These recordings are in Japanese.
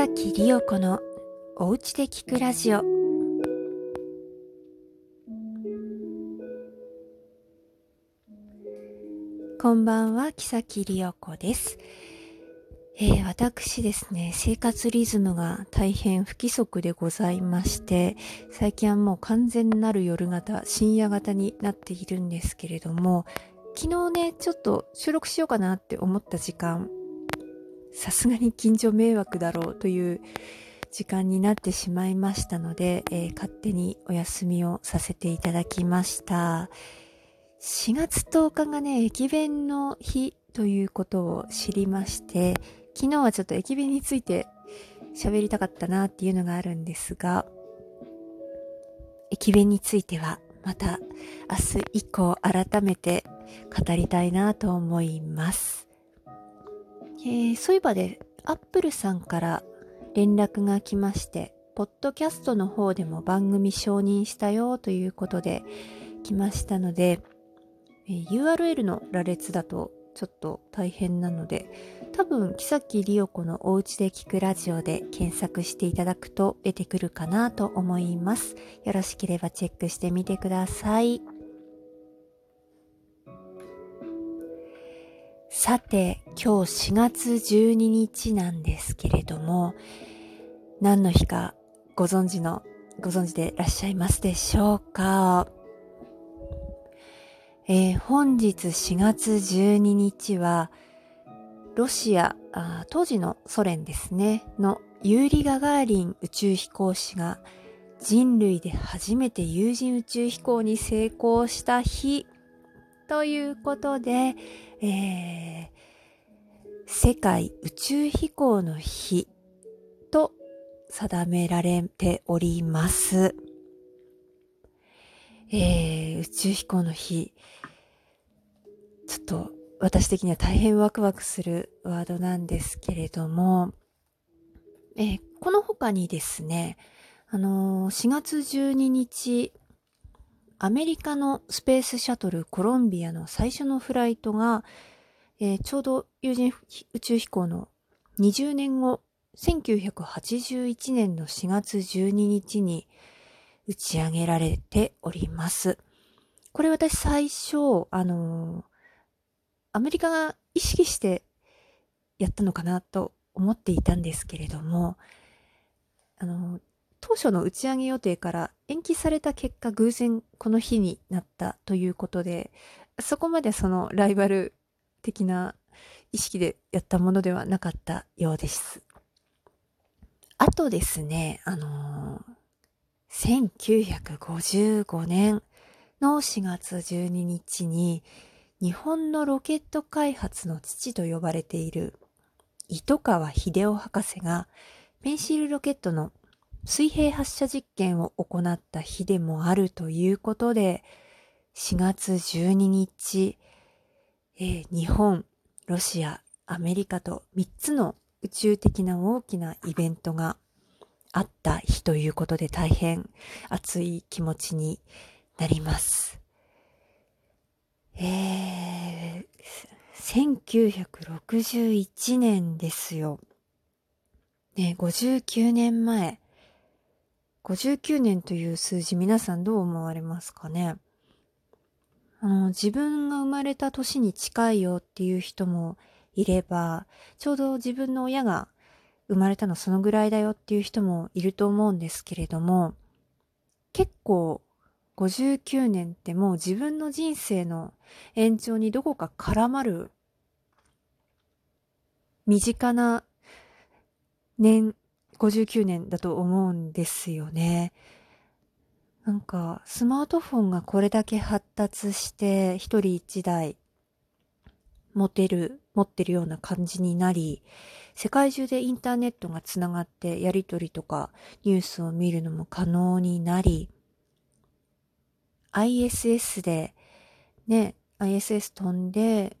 崎里代子のおうちで聞くラジオ。こんばんは木崎里代子です。えー、私ですね、生活リズムが大変不規則でございまして、最近はもう完全なる夜型、深夜型になっているんですけれども、昨日ね、ちょっと収録しようかなって思った時間、さすがに近所迷惑だろうという時間になってしまいましたので、えー、勝手にお休みをさせていただきました。4月10日がね、駅弁の日ということを知りまして、昨日はちょっと駅弁について喋りたかったなっていうのがあるんですが、駅弁についてはまた明日以降改めて語りたいなと思います。えー、そういえばで、アップルさんから連絡が来まして、ポッドキャストの方でも番組承認したよということで来ましたので、えー、URL の羅列だとちょっと大変なので、多分、木崎里代子のお家で聞くラジオで検索していただくと出てくるかなと思います。よろしければチェックしてみてください。さて、今日4月12日なんですけれども、何の日かご存知の、ご存知でいらっしゃいますでしょうか？えー、本日4月12日は、ロシアあ当時のソ連ですね、のユーリ・ガガーリン宇宙飛行士が人類で初めて有人宇宙飛行に成功した日ということで、えー、世界宇宙飛行の日と定められております。えー、宇宙飛行の日。ちょっと私的には大変ワクワクするワードなんですけれども、えー、この他にですね、あのー、4月12日、アメリカのスペースシャトルコロンビアの最初のフライトが、えー、ちょうど有人宇宙飛行の20年後、1981年の4月12日に打ち上げられております。これ私最初、あのーアメリカが意識してやったのかなと思っていたんですけれども、あの、当初の打ち上げ予定から延期された結果偶然この日になったということで、そこまでそのライバル的な意識でやったものではなかったようです。あとですね、あの1955年の4月12日に日本のロケット開発の父と呼ばれている糸川秀夫博士がペンシルロケットの水平発射実験を行った日でもあるということで、4月12日、えー、日本、ロシア、アメリカと3つの宇宙的な大きなイベントがあった日ということで大変熱い気持ちになります。えー、1961年ですよ。ね、59年前。59年という数字皆さんどう思われますかね？あの、自分が生まれた年に近いよっていう人もいれば、ちょうど自分の親が生まれたのそのぐらいだよっていう人もいると思うんですけれども、結構59年ってもう自分の人生の延長にどこか絡まる身近な年、59年だと思うんですよね。なんか、スマートフォンがこれだけ発達して、一人一台持てる、持ってるような感じになり、世界中でインターネットがつながってやりとりとかニュースを見るのも可能になり、ISS で、ね、ISS 飛んで、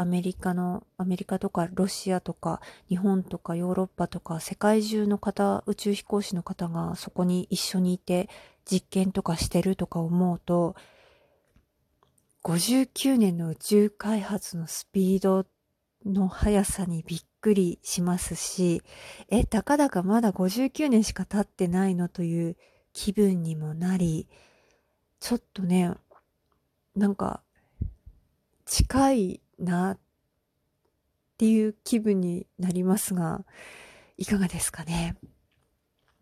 アメリカの、アメリカとかロシアとか日本とかヨーロッパとか世界中の方、宇宙飛行士の方がそこに一緒にいて実験とかしてるとか思うと、59年の宇宙開発のスピードの速さにびっくりしますし、え、たかだかまだ59年しか経ってないのという気分にもなり、ちょっとね、なんか、近いなっていう気分になりますが、いかがですかね？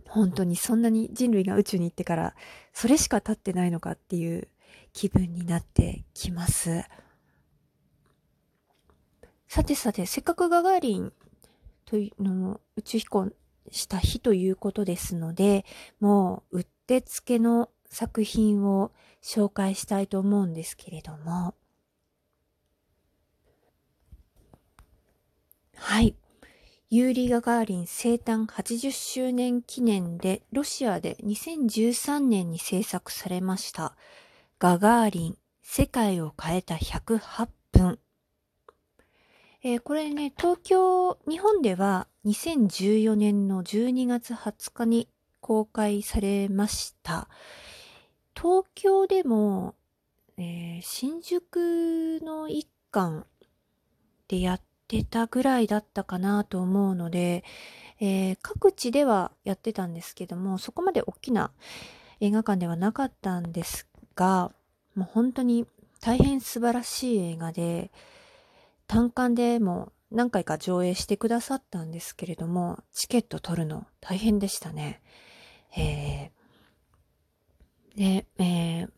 本当にそんなに人類が宇宙に行ってからそれしか経ってないのかっていう気分になってきます。さてさて、せっかくガガーリンというの宇宙飛行した日ということですので、もううってつけの作品を紹介したいと思うんですけれども。はい。ユーリ・ガガーリン生誕80周年記念でロシアで2013年に制作されましたガガーリン世界を変えた108分。えー、これね、東京、日本では2014年の12月20日に公開されました。東京でも、えー、新宿の一館でやってたぐらいだったかなと思うので、えー、各地ではやってたんですけども、そこまで大きな映画館ではなかったんですが、もう本当に大変素晴らしい映画で、単館でも何回か上映してくださったんですけれども、チケット取るの大変でしたね。えー、で、えー、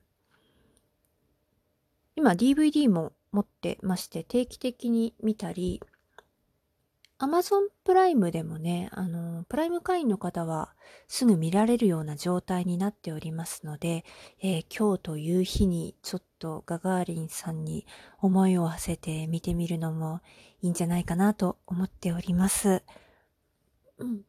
今 DVD も持ってまして定期的に見たり、Amazon プライムでもね、あの、プライム会員の方はすぐ見られるような状態になっておりますので、えー、今日という日にちょっとガガーリンさんに思いを馳せて見てみるのもいいんじゃないかなと思っております。うん。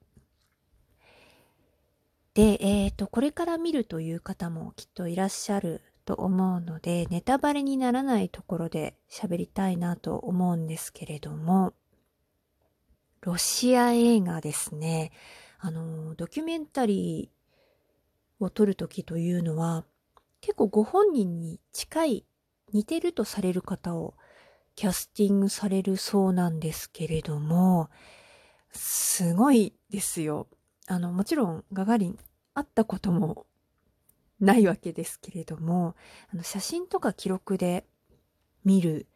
で、えっ、ー、と、これから見るという方もきっといらっしゃると思うので、ネタバレにならないところで喋りたいなと思うんですけれども、ロシア映画ですね。あの、ドキュメンタリーを撮るときというのは、結構ご本人に近い、似てるとされる方をキャスティングされるそうなんですけれども、すごいですよ。あの、もちろんガガリン会ったこともないわけですけれども、あの写真とか記録で見る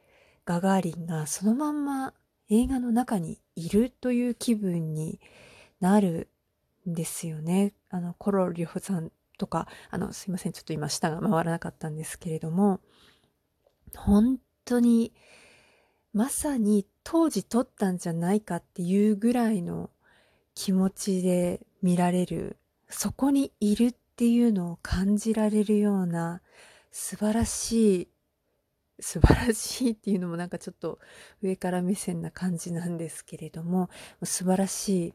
ガガーリンがそのまんま映画の中にいるという気分になるんですよね。あの、コロリョフさんとか、あの、すいません、ちょっと今舌が回らなかったんですけれども、本当に、まさに当時撮ったんじゃないかっていうぐらいの気持ちで見られる、そこにいるっていうのを感じられるような素晴らしい素晴らしいっていうのもなんかちょっと上から目線な感じなんですけれども素晴らしい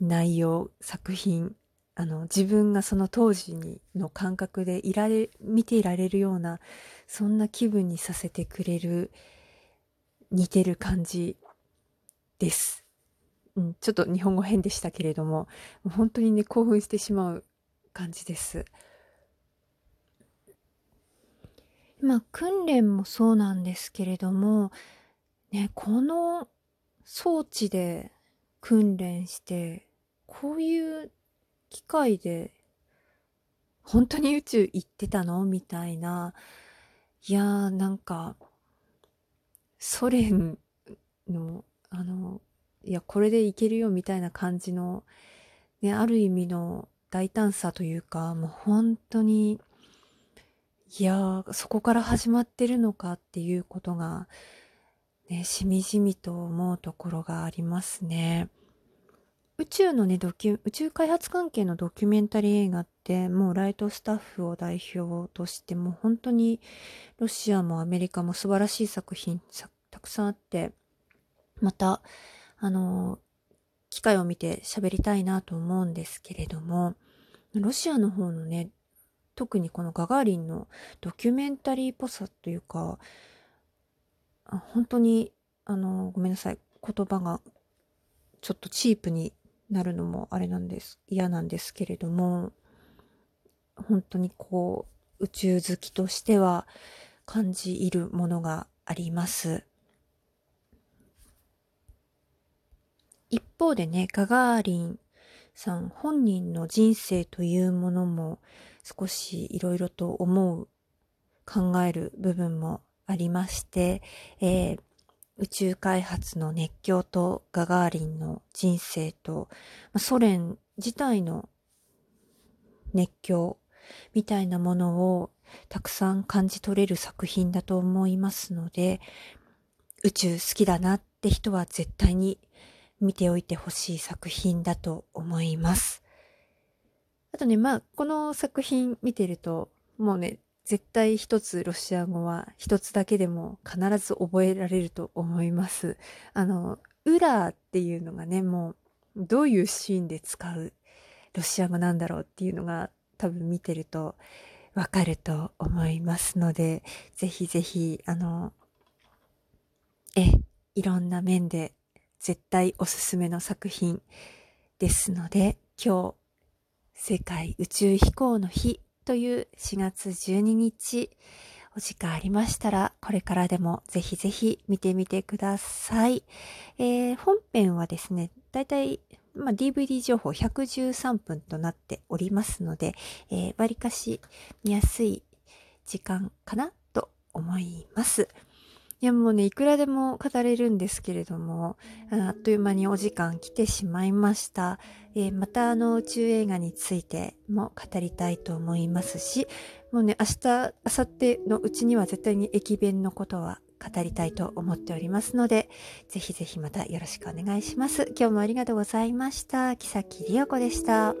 内容作品あの自分がその当時にの感覚でいられ見ていられるようなそんな気分にさせてくれる似てる感じです。うん、ちょっと日本語変でしたけれども本当にね興奮してしまう感じです。ま訓練もそうなんですけれども、ね、この装置で訓練して、こういう機械で本当に宇宙行ってたの？みたいな。いやーなんか、ソ連の、あの、いや、これでいけるよみたいな感じの、ね、ある意味の大胆さというか、もう本当に、いや、そこから始まってるのかっていうことが、ね、しみじみと思うところがありますね。宇宙のね、ドキュ、宇宙開発関係のドキュメンタリー映画って、もうライトスタッフを代表として、もう本当にロシアもアメリカも素晴らしい作品たくさんあって、また、あの、機会を見て喋りたいなと思うんですけれども、ロシアの方のね、特にこのガガーリンのドキュメンタリーっぽさというか、あ本当に、あの、ごめんなさい。言葉がちょっとチープになるのもあれなんです。嫌なんですけれども、本当にこう、宇宙好きとしては感じいるものがあります。一方でね、ガガーリンさん本人の人生というものも少しいろいろと思う、考える部分もありまして、えー、宇宙開発の熱狂とガガーリンの人生と、ソ連自体の熱狂みたいなものをたくさん感じ取れる作品だと思いますので、宇宙好きだなって人は絶対に見ておいてほしい作品だと思います。あとね、まあ、この作品見てると、もうね、絶対一つロシア語は一つだけでも必ず覚えられると思います。あの、ウラーっていうのがね、もうどういうシーンで使うロシア語なんだろうっていうのが多分見てるとわかると思いますので、ぜひぜひ、あの、え、いろんな面で絶対おすすめの作品ですので、今日、世界宇宙飛行の日という4月12日、お時間ありましたら、これからでもぜひぜひ見てみてください。えー、本編はですね、だいたい、まあ、DVD 情報113分となっておりますので、えー、割かし見やすい時間かなと思います。いやもうね、いくらでも語れるんですけれども、あっという間にお時間来てしまいました。えー、またあの宇宙映画についても語りたいと思いますし、もうね、明日、明後日のうちには絶対に駅弁のことは語りたいと思っておりますので、ぜひぜひまたよろしくお願いします。今日もありがとうございました。木崎里代子でした。